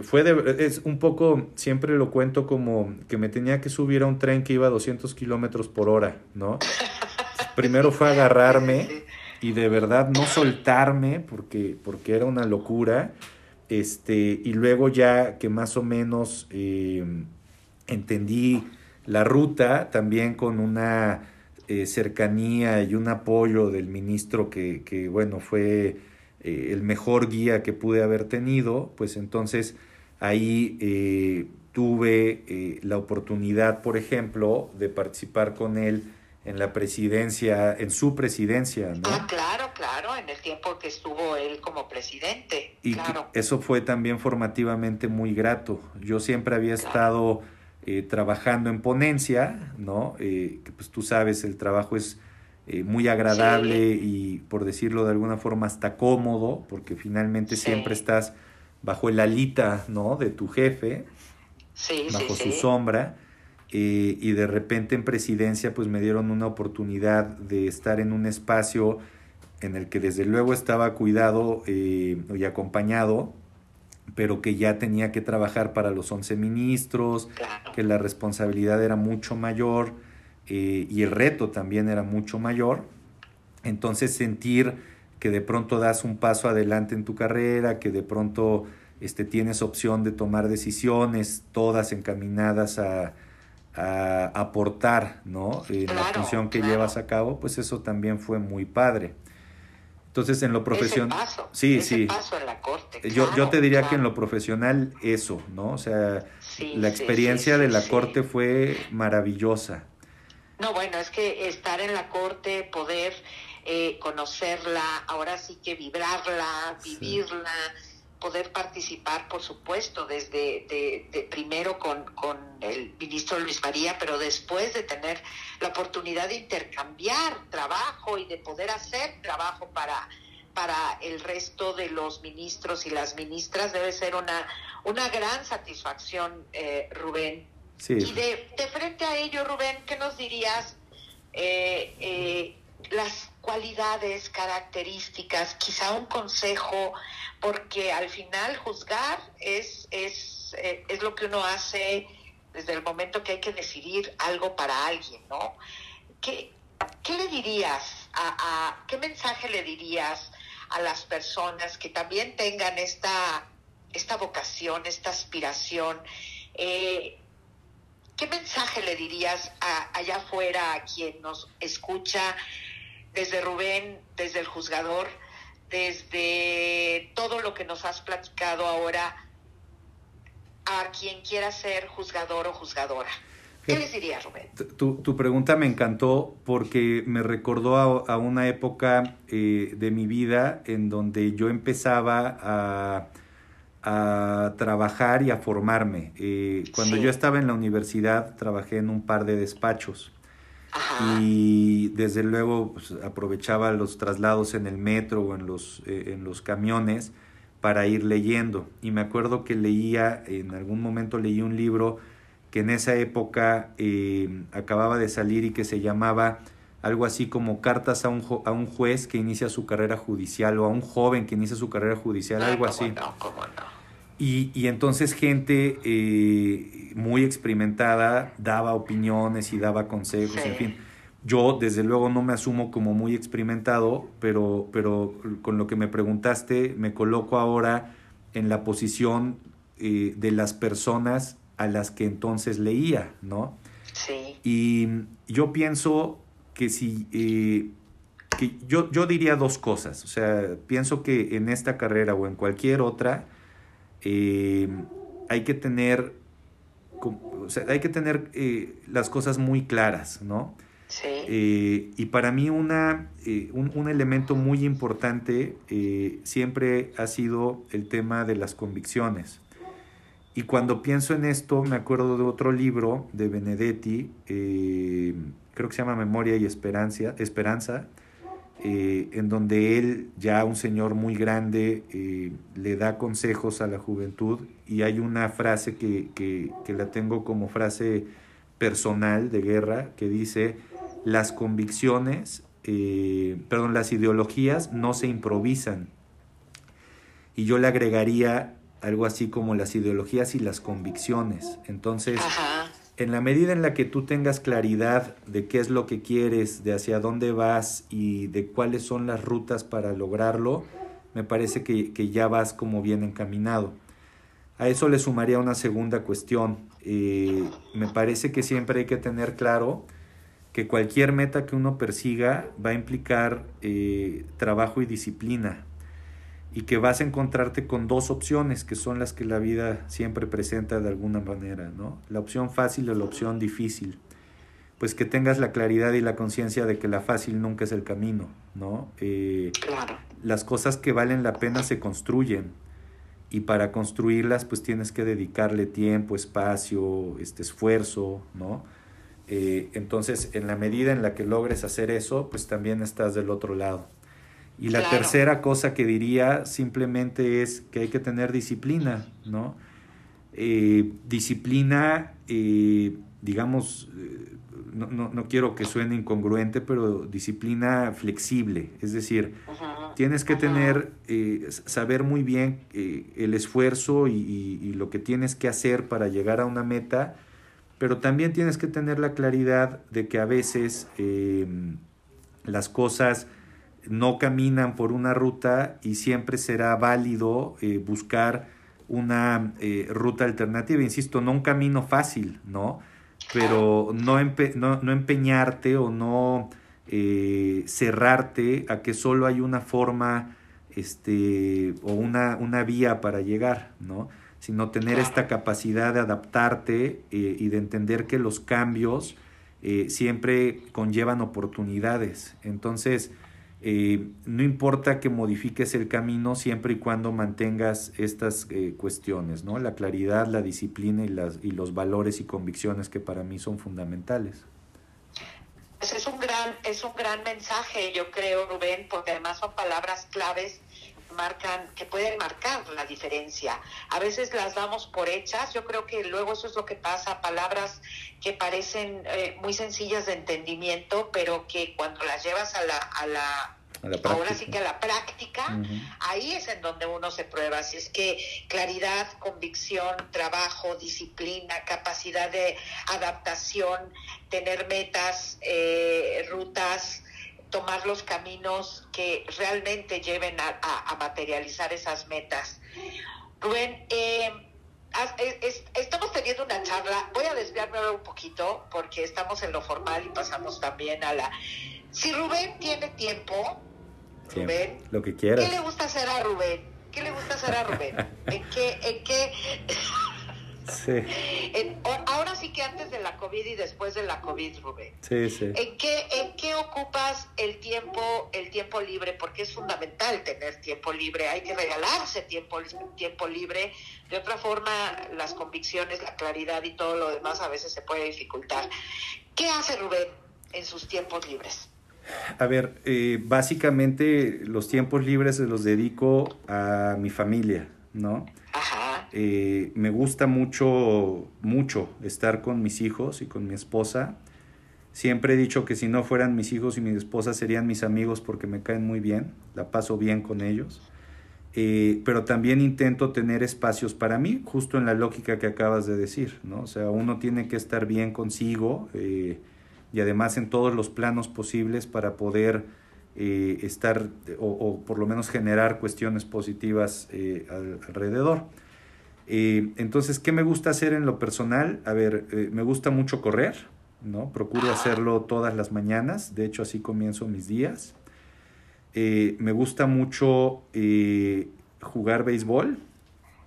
fue de, es un poco, siempre lo cuento como que me tenía que subir a un tren que iba a 200 kilómetros por hora, ¿no? Primero fue agarrarme y de verdad no soltarme porque, porque era una locura. Este, y luego ya que más o menos eh, entendí la ruta, también con una eh, cercanía y un apoyo del ministro que, que bueno, fue eh, el mejor guía que pude haber tenido, pues entonces ahí eh, tuve la oportunidad, por ejemplo, de participar con él en la presidencia, en su presidencia, ¿no? Ah, claro, claro, en el tiempo que estuvo él como presidente. Y eso fue también formativamente muy grato. Yo siempre había estado trabajando en ponencia, ¿no? que pues tú sabes, el trabajo es eh, muy agradable y por decirlo de alguna forma hasta cómodo, porque finalmente siempre estás bajo el alita ¿no? de tu jefe, bajo su sombra. Eh, y de repente en presidencia pues me dieron una oportunidad de estar en un espacio en el que desde luego estaba cuidado eh, y acompañado, pero que ya tenía que trabajar para los 11 ministros, que la responsabilidad era mucho mayor eh, y el reto también era mucho mayor. Entonces sentir que de pronto das un paso adelante en tu carrera, que de pronto este, tienes opción de tomar decisiones, todas encaminadas a, a aportar ¿no? en la función que llevas a cabo, pues eso también fue muy padre. Entonces, en lo profesional. Sí, sí. Paso en la corte, yo, yo te diría que en lo profesional, eso, ¿no? O sea, la experiencia de la corte fue maravillosa. No, bueno, es que estar en la corte, poder eh, conocerla, ahora sí que vibrarla, vivirla, poder participar, por supuesto, desde de, primero con, con, el ministro Luis María, pero después de tener la oportunidad de intercambiar trabajo y de poder hacer trabajo para, para el resto de los ministros y las ministras, debe ser una, una gran satisfacción, eh, Rubén y de, frente a ello, Rubén, ¿qué nos dirías? Eh, eh, las cualidades, características, quizá un consejo, porque al final juzgar es, es, eh, es lo que uno hace desde el momento que hay que decidir algo para alguien, ¿no? ¿Qué, qué le dirías, a, qué mensaje le dirías a las personas que también tengan esta, esta vocación, esta aspiración? Eh, ¿Qué mensaje le dirías allá afuera a quien nos escucha desde Rubén, desde el juzgador, desde todo lo que nos has platicado ahora, a quien quiera ser juzgador o juzgadora? ¿Qué les dirías, Rubén? Tu, pregunta me encantó porque me recordó a, una época eh, de mi vida en donde yo empezaba a a trabajar y a formarme. Eh, cuando yo estaba en la universidad trabajé en un par de despachos y desde luego pues, aprovechaba los traslados en el metro o en los, eh, en los camiones para ir leyendo. Y me acuerdo que leía, en algún momento leí un libro que en esa época eh, acababa de salir y que se llamaba algo así como cartas a un, a un juez que inicia su carrera judicial o a un joven que inicia su carrera judicial, algo así. Y, y, entonces gente eh, muy experimentada daba opiniones y daba consejos, en fin. Yo desde luego no me asumo como muy experimentado, pero, pero con lo que me preguntaste me coloco ahora en la posición eh, de las personas a las que entonces leía, ¿no? Sí. Y yo pienso que si, eh, que yo, yo diría dos cosas, o sea, pienso que en esta carrera o en cualquier otra, eh, hay que tener, o sea, hay que tener eh, las cosas muy claras, ¿no? Sí. Eh, y para mí una, un, un, elemento muy importante siempre ha sido el tema de las convicciones. Y cuando pienso en esto, me acuerdo de otro libro de Benedetti, creo que se llama Memoria y Esperanza, Esperanza en donde él, ya un señor muy grande, le da consejos a la juventud y hay una frase que, que, que la tengo como frase personal de guerra que dice, las convicciones, eh, perdón, las ideologías no se improvisan. Y yo le agregaría algo así como las ideologías y las convicciones. Entonces, Ajá. En la medida en la que tú tengas claridad de qué es lo que quieres, de hacia dónde vas y de cuáles son las rutas para lograrlo, me parece que, que ya vas como bien encaminado. A eso le sumaría una segunda cuestión. Eh, me parece que siempre hay que tener claro que cualquier meta que uno persiga va a implicar eh, trabajo y disciplina y que vas a encontrarte con dos opciones que son las que la vida siempre presenta de alguna manera, ¿no? La opción fácil o la opción difícil. Pues que tengas la claridad y la conciencia de que la fácil nunca es el camino, ¿no? Eh, claro. Las cosas que valen la pena se construyen y para construirlas pues tienes que dedicarle tiempo, espacio, este esfuerzo, ¿no? Eh, entonces, en la medida en la que logres hacer eso, pues también estás del otro lado. Y la Claro. tercera cosa que diría simplemente es que hay que tener disciplina, ¿no? Eh, disciplina, eh, digamos, eh, no, no, no quiero que suene incongruente, pero disciplina flexible, es decir, tienes que tener, eh, saber muy bien eh, el esfuerzo y, y- y lo que tienes que hacer para llegar a una meta, pero también tienes que tener la claridad de que a veces eh, las cosas no caminan por una ruta y siempre será válido eh, buscar una eh, ruta alternativa. Insisto, no un camino fácil, ¿no? Pero no, empe- no, no empeñarte o no eh, cerrarte a que solo hay una forma este, o una, una vía para llegar, ¿no? Sino tener esta capacidad de adaptarte y de entender que los cambios siempre conllevan oportunidades. Entonces, eh, no importa que modifiques el camino siempre y cuando mantengas estas eh, cuestiones, ¿no? La claridad, la disciplina y, las, y los valores y convicciones que para mí son fundamentales. Pues es un gran, es un gran mensaje, yo creo, Rubén, porque además son palabras claves marcan, que pueden marcar la diferencia. A veces las damos por hechas, yo creo que luego eso es lo que pasa, palabras que parecen eh, muy sencillas de entendimiento, pero que cuando las llevas a la, a la ahora sí que a la práctica, ahí es en donde uno se prueba. Así es que claridad, convicción, trabajo, disciplina, capacidad de adaptación, tener metas, eh, rutas, tomar los caminos que realmente lleven a, a- a materializar esas metas. Rubén, eh, es- estamos teniendo una charla, voy a desviarme ahora un poquito porque estamos en lo formal y pasamos también a la... Si Rubén tiene tiempo. Rubén, Lo que ¿Qué quieras. le gusta hacer a Rubén? ¿Qué le gusta hacer a Rubén? ¿En qué, en qué, Sí, en- o- ahora sí que antes de la COVID y después de la COVID, Rubén? sí, sí. ¿En qué, en qué ocupas el tiempo, el tiempo libre? Porque es fundamental tener tiempo libre, hay que regalarse tiempo, tiempo libre. De otra forma, las convicciones, la claridad y todo lo demás a veces se puede dificultar. ¿Qué hace Rubén en sus tiempos libres? A ver, eh, básicamente los tiempos libres los dedico a mi familia, ¿no? Ajá, Eh, me gusta mucho, mucho estar con mis hijos y con mi esposa. Siempre he dicho que si no fueran mis hijos y mi esposa serían mis amigos porque me caen muy bien, la paso bien con ellos. Eh, pero también intento tener espacios para mí, justo en la lógica que acabas de decir, ¿no? O sea, uno tiene que estar bien consigo eh, y además en todos los planos posibles para poder estar o, por lo menos generar cuestiones positivas al- alrededor. Eh, entonces, ¿qué me gusta hacer en lo personal? A ver, eh, me gusta mucho correr, ¿no? Procuro hacerlo todas las mañanas, de hecho así comienzo mis días. Eh, me gusta mucho jugar béisbol,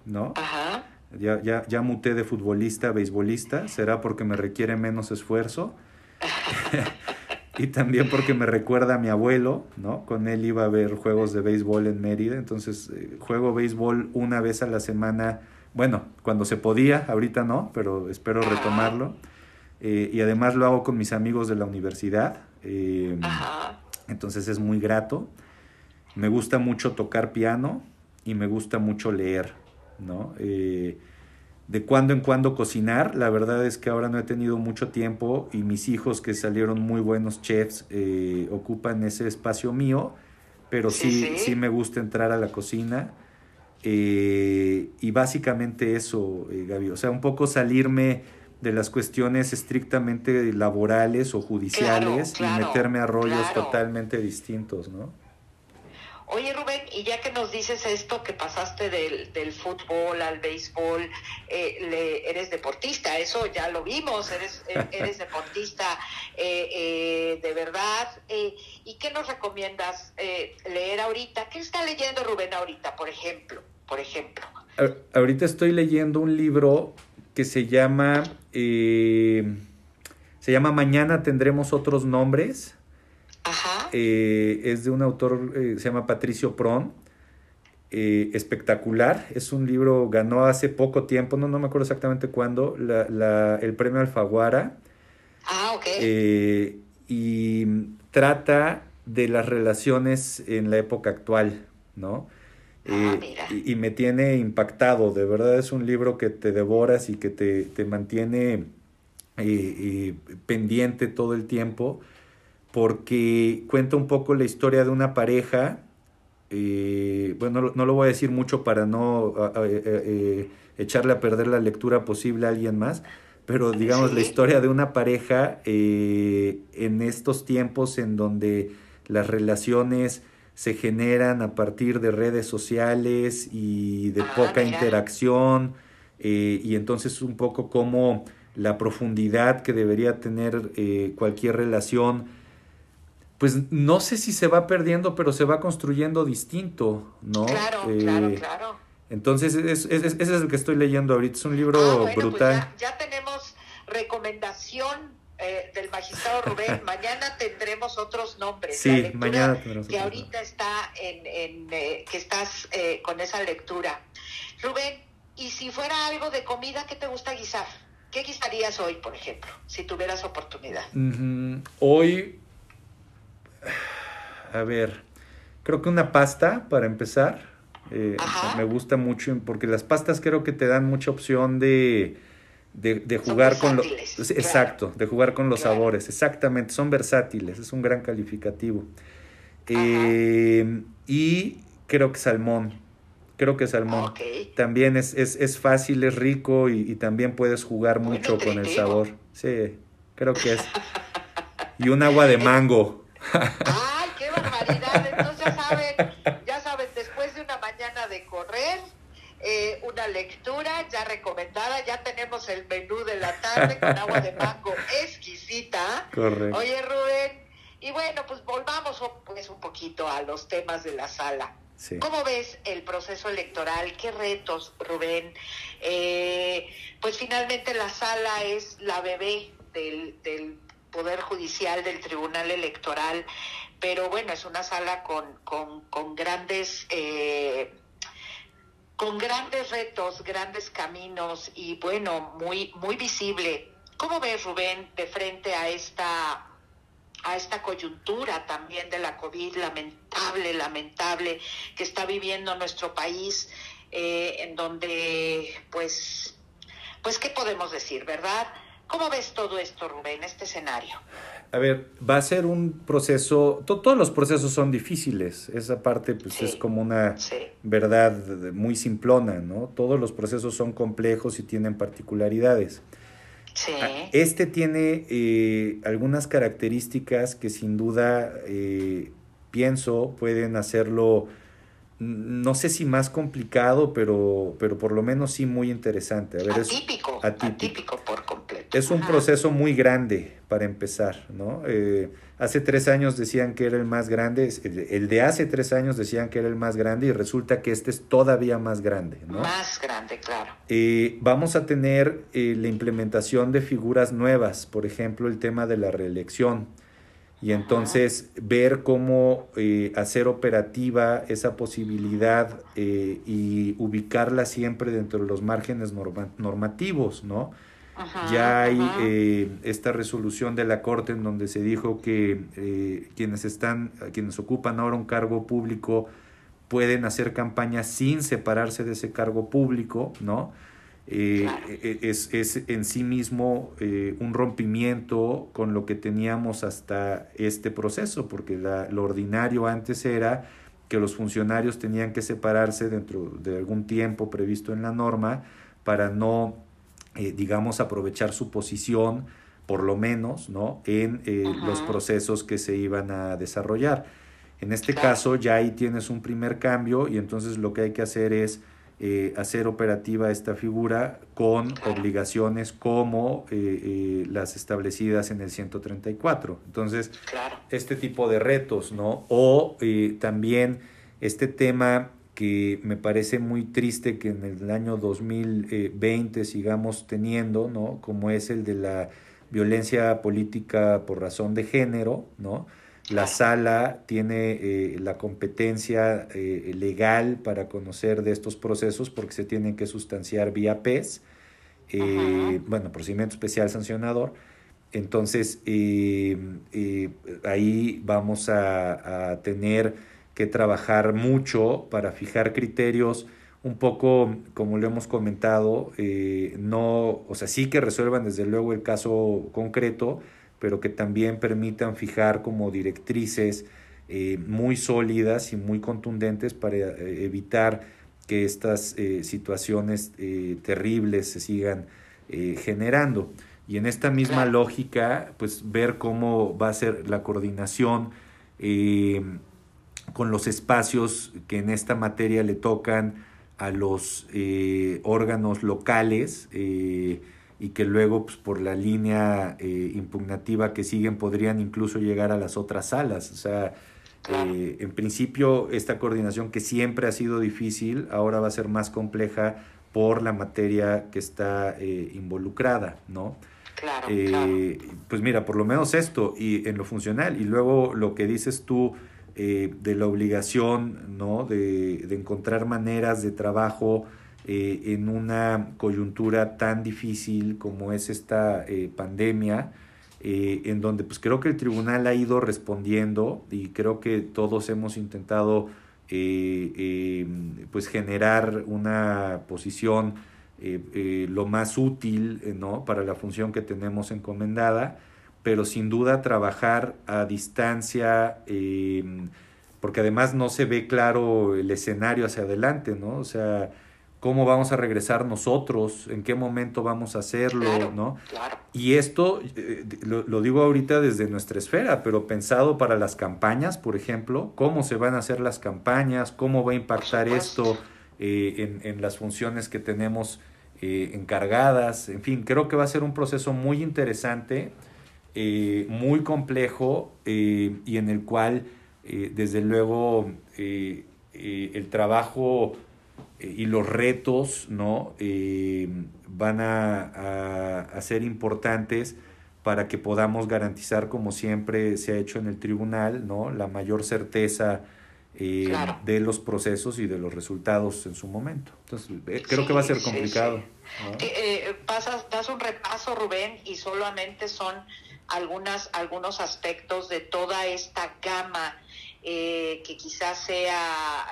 ¿no? Ajá. Ya, ya, ya muté de futbolista a beisbolista, será porque me requiere menos esfuerzo. y también porque me recuerda a mi abuelo, ¿no? Con él iba a ver juegos de béisbol en Mérida, entonces juego béisbol una vez a la semana bueno, cuando se podía, ahorita no, pero espero retomarlo. Eh, y además lo hago con mis amigos de la universidad. Eh, entonces es muy grato. Me gusta mucho tocar piano y me gusta mucho leer, ¿no? Eh, de cuando en cuando cocinar, la verdad es que ahora no he tenido mucho tiempo y mis hijos que salieron muy buenos chefs ocupan ese espacio mío, pero sí, sí me gusta entrar a la cocina. Eh, y básicamente eso, eh, Gaby, o sea, un poco salirme de las cuestiones estrictamente laborales o judiciales y meterme a rollos totalmente distintos, ¿no? Oye Rubén, y ya que nos dices esto, que pasaste del, del fútbol al béisbol, eh, eres deportista, eso ya lo vimos, eres, eres deportista de verdad. ¿Y qué nos recomiendas leer ahorita? ¿Qué está leyendo Rubén ahorita, por ejemplo? Por ejemplo. Ahorita estoy leyendo un libro que se llama, eh, se llama Mañana tendremos otros nombres. Ajá. Eh, es de un autor, eh, se llama Patricio Pron. espectacular, es un libro, ganó hace poco tiempo, no, no me acuerdo exactamente cuándo, la, el premio Alfaguara. Ah, ok. y trata de las relaciones en la época actual, ¿no? Ah, y, me tiene impactado, de verdad es un libro que te devoras y que te, te mantiene eh, pendiente todo el tiempo, porque cuenta un poco la historia de una pareja, eh, bueno, no, lo voy a decir mucho para no eh, echarle a perder la lectura posible a alguien más, pero digamos la historia de una pareja en estos tiempos en donde las relaciones se generan a partir de redes sociales y de ah, poca interacción eh, y entonces un poco como la profundidad que debería tener eh, cualquier relación, pues no sé si se va perdiendo, pero se va construyendo distinto, ¿no? Claro, claro, eh, claro. Entonces, es, ese es el que estoy leyendo ahorita, es un libro ah, pues brutal. ya tenemos recomendación eh, del magistrado Rubén, mañana tendremos otros nombres. Sí, mañana tendremos Que ahorita está en, eh, que estás eh, con esa lectura. Rubén, y si fuera algo de comida, ¿qué te gusta guisar? ¿Qué guisarías hoy, por ejemplo, si tuvieras oportunidad? Hoy, a ver, creo que una pasta para empezar. me gusta mucho porque las pastas creo que te dan mucha opción de de, jugar con los... Exacto, de jugar con los sabores, exactamente, son versátiles, es un gran calificativo. Eh, y creo que salmón, creo que salmón. También es, es, fácil, es rico y, también puedes jugar mucho con el sabor. Sí, creo que es. Y un agua de mango. ¡Ay, qué barbaridad! Entonces ya saben, ya saben, después de una mañana de correr, eh, una lectura ya recomendada, ya tenemos el menú de la tarde con agua de mango exquisita. Correcto. Oye, Rubén, y bueno, pues volvamos pues un poquito a los temas de la sala. ¿Cómo ves el proceso electoral? ¿Qué retos, Rubén? Eh, pues finalmente la sala es la bebé del, del Poder Judicial, del Tribunal Electoral, pero bueno, es una sala con, con, con grandes... Eh, con grandes retos, grandes caminos y bueno, muy, muy visible. ¿Cómo ves, Rubén, de frente a esta, a esta coyuntura también de la COVID lamentable, lamentable que está viviendo nuestro país, eh, en donde, pues, pues, ¿qué podemos decir, verdad? ¿Cómo ves todo esto, Rubén, este escenario? A ver, va a ser un proceso, todos los procesos son difíciles, esa parte pues es como una verdad muy simplona, ¿no? Todos los procesos son complejos y tienen particularidades. Sí. Ah, este tiene eh, algunas características que sin duda eh, pienso pueden hacerlo no sé si más complicado, pero, pero por lo menos sí muy interesante. A ver, atípico, es atípico, por completo. Es un proceso muy grande para empezar, ¿no? Eh, hace tres años decían que era el más grande, el de hace tres años decían que era el más grande y resulta que este es todavía más grande, ¿no? Más grande, claro. Eh, vamos a tener eh, la implementación de figuras nuevas, por ejemplo, el tema de la reelección y entonces ver cómo eh, hacer operativa esa posibilidad eh, y ubicarla siempre dentro de los márgenes normativos, ¿no? ya hay eh, esta resolución de la Corte en donde se dijo que quienes están, quienes ocupan ahora un cargo público pueden hacer campaña sin separarse de ese cargo público, ¿no? Eh, e, e, es, es, en sí mismo eh, un rompimiento con lo que teníamos hasta este proceso, porque lo ordinario antes era que los funcionarios tenían que separarse dentro de algún tiempo previsto en la norma para no, eh, digamos, aprovechar su posición, por lo menos, ¿no? en los procesos que se iban a desarrollar. En este caso ya ahí tienes un primer cambio y entonces lo que hay que hacer es eh, hacer operativa esta figura con obligaciones como eh, eh, las establecidas en el 134. Entonces, este tipo de retos, ¿no? O también este tema que me parece muy triste que en el año 2020 sigamos teniendo, ¿no? Como es el de la violencia política por razón de género, ¿no? La sala tiene eh, la competencia eh, legal para conocer de estos procesos porque se tienen que sustanciar vía PES, eh, bueno, procedimiento especial sancionador. Entonces, ahí vamos a, a, tener que trabajar mucho para fijar criterios un poco, como lo hemos comentado, no, o sea, sí que resuelvan desde luego el caso concreto, pero que también permitan fijar como directrices eh, muy sólidas y muy contundentes para eh, evitar que estas eh, situaciones terribles se sigan generando. Y en esta misma lógica, pues ver cómo va a ser la coordinación con los espacios que en esta materia le tocan a los órganos locales, y que luego pues, por la línea eh, impugnativa que siguen podrían incluso llegar a las otras salas. O sea, eh, en principio esta coordinación que siempre ha sido difícil, ahora va a ser más compleja por la materia que está eh, involucrada, ¿no? Claro, Pues mira, por lo menos esto y en lo funcional y luego lo que dices tú de la obligación, ¿no? De, de encontrar maneras de trabajo eh, en una coyuntura tan difícil como es esta eh, pandemia, eh, en donde pues creo que el tribunal ha ido respondiendo y creo que todos hemos intentado pues generar una posición lo más útil ¿no? para la función que tenemos encomendada, pero sin duda trabajar a distancia, porque además no se ve claro el escenario hacia adelante, ¿no? O sea, cómo vamos a regresar nosotros, en qué momento vamos a hacerlo, ¿no? Y esto eh, lo, digo ahorita desde nuestra esfera, pero pensado para las campañas, por ejemplo, cómo se van a hacer las campañas, cómo va a impactar esto eh, en, las funciones que tenemos eh, encargadas, en fin, creo que va a ser un proceso muy interesante, muy complejo y en el cual, desde luego, el trabajo y los retos ¿no? Eh, van a, a, ser importantes para que podamos garantizar, como siempre se ha hecho en el tribunal, ¿no? la mayor certeza eh, de los procesos y de los resultados en su momento. Entonces, eh, creo que va a ser complicado. pasas, das un repaso, Rubén, y solamente son algunas, algunos aspectos de toda esta gama que quizás sea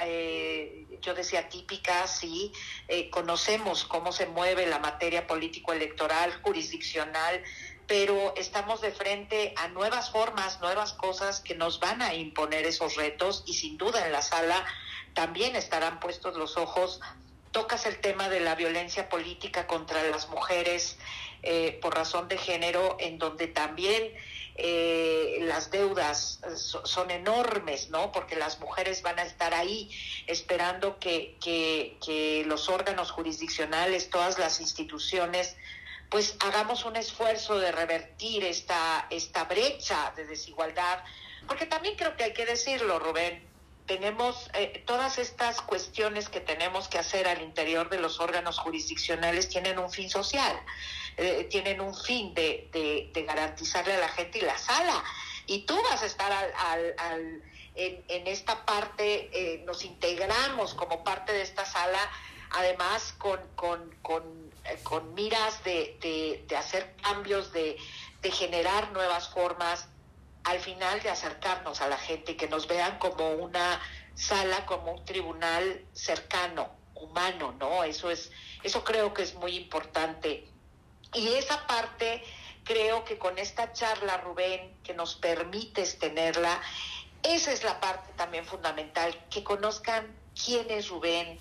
yo decía típica, sí, eh, conocemos cómo se mueve la materia político-electoral, jurisdiccional, pero estamos de frente a nuevas formas, nuevas cosas que nos van a imponer esos retos y sin duda en la sala también estarán puestos los ojos. Tocas el tema de la violencia política contra las mujeres eh, por razón de género, en donde también eh, las deudas son enormes, ¿no? Porque las mujeres van a estar ahí esperando que, que, los órganos jurisdiccionales, todas las instituciones, pues hagamos un esfuerzo de revertir esta, esta brecha de desigualdad, porque también creo que hay que decirlo, Rubén, tenemos eh, todas estas cuestiones que tenemos que hacer al interior de los órganos jurisdiccionales tienen un fin social. Eh, tienen un fin de, de, garantizarle a la gente y la sala. Y tú vas a estar al, al, en, en, esta parte, eh, nos integramos como parte de esta sala, además con, con, con, eh, con miras de, de, hacer cambios, de, de generar nuevas formas, al final de acercarnos a la gente y que nos vean como una sala, como un tribunal cercano, humano, ¿no? Eso es, eso creo que es muy importante y esa parte creo que con esta charla, Rubén, que nos permites tenerla, esa es la parte también fundamental, que conozcan quién es Rubén,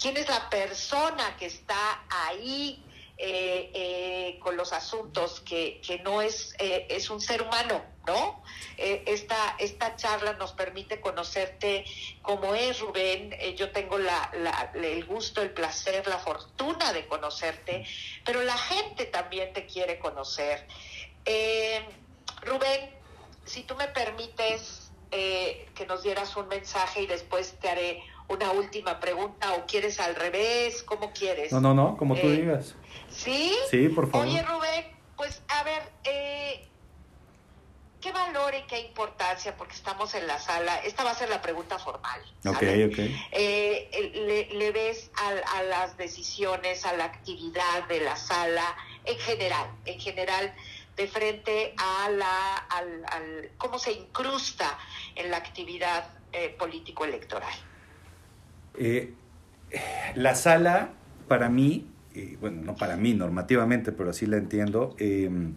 quién es la persona que está ahí eh, eh, con los asuntos, que, que no es, eh, es un ser humano, ¿no? esta, esta charla nos permite conocerte como es Rubén. yo tengo la, el gusto, el placer, la fortuna de conocerte, pero la gente también te quiere conocer. Rubén, si tú me permites que nos dieras un mensaje y después te haré una última pregunta o quieres al revés, ¿cómo quieres? No, no, no, como tú eh, digas. ¿Sí? Sí, por favor. Oye, Rubén, pues a ver, eh, ¿qué valor y qué importancia? Porque estamos en la sala, esta va a ser la pregunta formal. Ok, ok. Eh, le, ves a, las decisiones, a la actividad de la sala en general, en general de frente a la, al, cómo se incrusta en la actividad político-electoral. Eh, la sala, para mí, eh, bueno, no para mí normativamente, pero así la entiendo, em,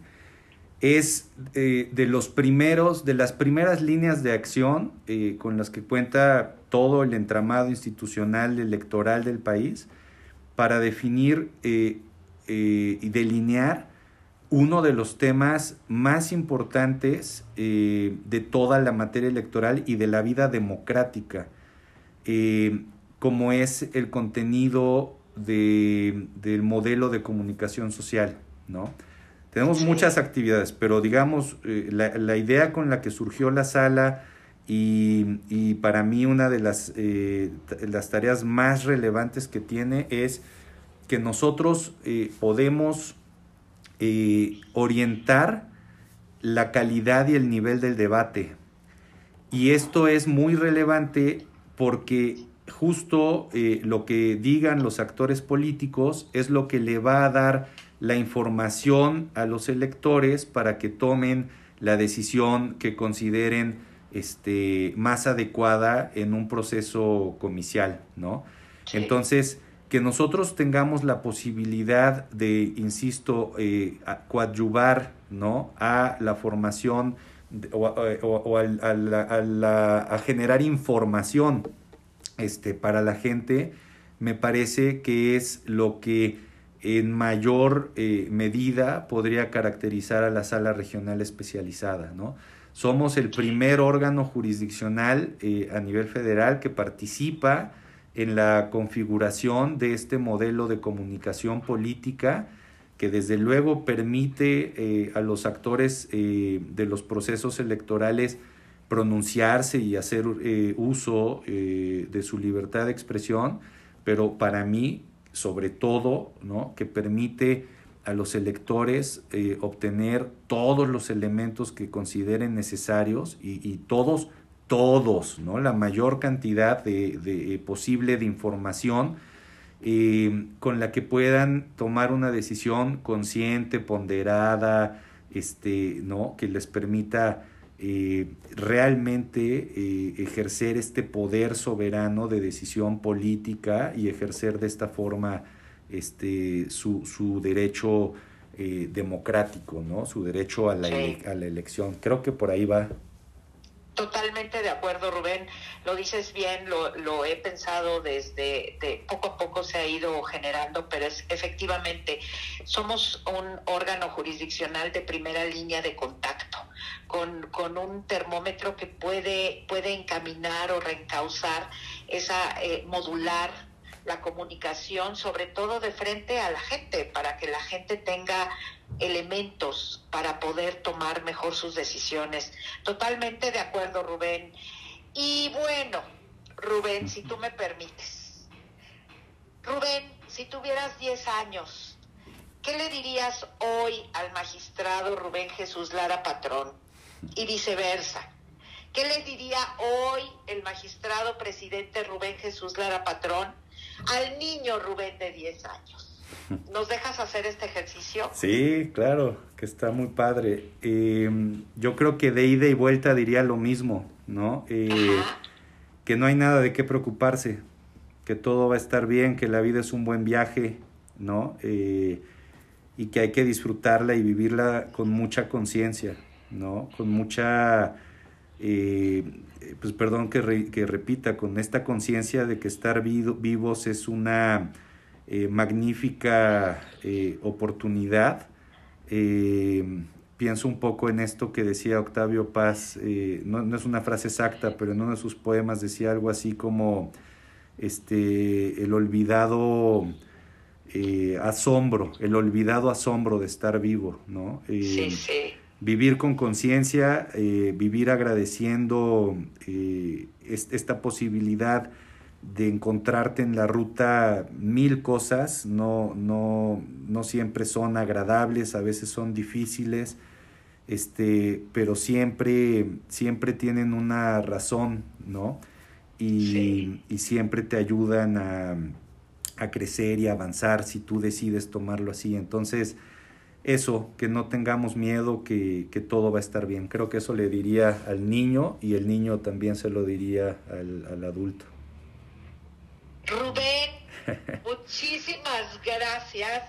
es eh, de los primeros, de las primeras líneas de acción con las que cuenta todo el entramado institucional electoral del país para definir y delinear uno de los temas más importantes de toda la materia electoral y de la vida democrática como es el contenido de, del modelo de comunicación social, ¿no? Tenemos muchas actividades, pero digamos, eh, la, idea con la que surgió la sala y, para mí una de las, eh, las tareas más relevantes que tiene es que nosotros eh, podemos orientar la calidad y el nivel del debate. Y esto es muy relevante porque justo eh, lo que digan los actores políticos es lo que le va a dar la información a los electores para que tomen la decisión que consideren este, más adecuada en un proceso comicial, ¿no? Entonces, que nosotros tengamos la posibilidad de, insisto, eh, coadyuvar, ¿no? A la formación o, a generar información este, para la gente, me parece que es lo que en mayor eh, medida podría caracterizar a la sala regional especializada. ¿no? Somos el primer órgano jurisdiccional eh, a nivel federal que participa en la configuración de este modelo de comunicación política que desde luego permite eh, a los actores de los procesos electorales pronunciarse y hacer eh, uso eh, de su libertad de expresión, pero para mí, sobre todo, ¿no? que permite a los electores eh, obtener todos los elementos que consideren necesarios y, todos, todos, ¿no? la mayor cantidad de, posible de información con la que puedan tomar una decisión consciente, ponderada, este, ¿no? que les permita eh, realmente eh, ejercer este poder soberano de decisión política y ejercer de esta forma este, su, su derecho eh, democrático, ¿no? su derecho a la, a la elección. Creo que por ahí va Totalmente de acuerdo, Rubén. Lo dices bien, lo, lo he pensado desde de poco a poco se ha ido generando, pero es efectivamente somos un órgano jurisdiccional de primera línea de contacto con, con un termómetro que puede, puede encaminar o reencauzar esa, eh, modular la comunicación, sobre todo de frente a la gente, para que la gente tenga elementos para poder tomar mejor sus decisiones. Totalmente de acuerdo, Rubén. Y bueno, Rubén, si tú me permites. Rubén, si tuvieras 10 años, ¿qué le dirías hoy al magistrado Rubén Jesús Lara Patrón? Y viceversa. ¿Qué le diría hoy el magistrado presidente Rubén Jesús Lara Patrón al niño Rubén de 10 años? ¿Nos dejas hacer este ejercicio? Sí, claro, que está muy padre. Eh, yo creo que de ida y vuelta diría lo mismo, ¿no? Eh, que no hay nada de qué preocuparse, que todo va a estar bien, que la vida es un buen viaje, ¿no? Eh, y que hay que disfrutarla y vivirla con mucha conciencia, ¿no? Con mucha, pues perdón que, repita, con esta conciencia de que estar vivos es una eh, magnífica eh, oportunidad. Eh, pienso un poco en esto que decía Octavio Paz, no, es una frase exacta, pero en uno de sus poemas decía algo así como este, el olvidado asombro, el olvidado asombro de estar vivo, ¿no? Vivir con conciencia, vivir agradeciendo esta posibilidad de encontrarte en la ruta mil cosas, no, no, no siempre son agradables, a veces son difíciles, este, pero siempre, siempre tienen una razón, ¿no? Y, y siempre te ayudan a, a, crecer y avanzar si tú decides tomarlo así. Entonces, eso, que no tengamos miedo, que, que, todo va a estar bien. Creo que eso le diría al niño y el niño también se lo diría al, al adulto. Rubén, muchísimas gracias.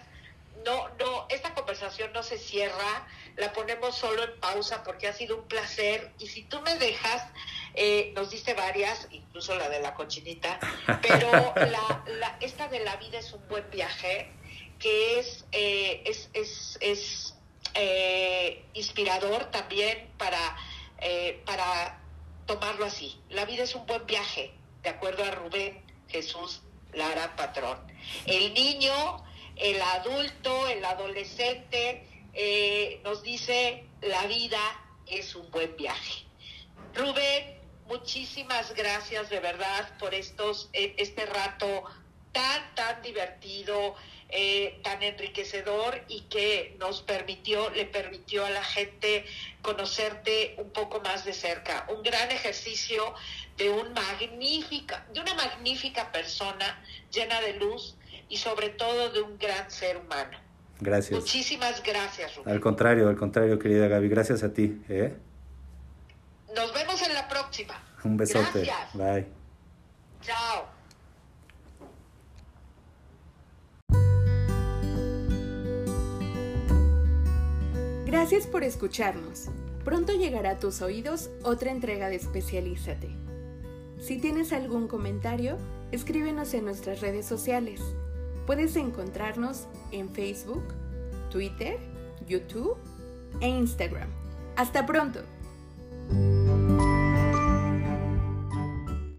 No, no, esta conversación no se cierra, la ponemos solo en pausa porque ha sido un placer y si tú me dejas, eh, nos diste varias, incluso la de la cochinita, pero la, esta de la vida es un buen viaje que es, eh, es, es, es eh, inspirador también para, para tomarlo así. La vida es un buen viaje, de acuerdo a Rubén Jesús Lara Patrón. El niño, el adulto, el adolescente eh, nos dice la vida es un buen viaje. Rubén, muchísimas gracias de verdad por estos, eh, este rato tan, tan divertido, eh, tan enriquecedor y que nos permitió, le permitió a la gente conocerte un poco más de cerca. Un gran ejercicio de, un magnífica, de una magnífica persona llena de luz y sobre todo de un gran ser humano. Gracias. Muchísimas gracias, Rubén. Al contrario, al contrario, querida Gaby, gracias a ti. ¿eh? Nos vemos en la próxima. Un besote. Gracias. Bye. Chao. Gracias por escucharnos. Pronto llegará a tus oídos otra entrega de Especialízate. Si tienes algún comentario, escríbenos en nuestras redes sociales. Puedes encontrarnos en Facebook, Twitter, YouTube e Instagram. ¡Hasta pronto!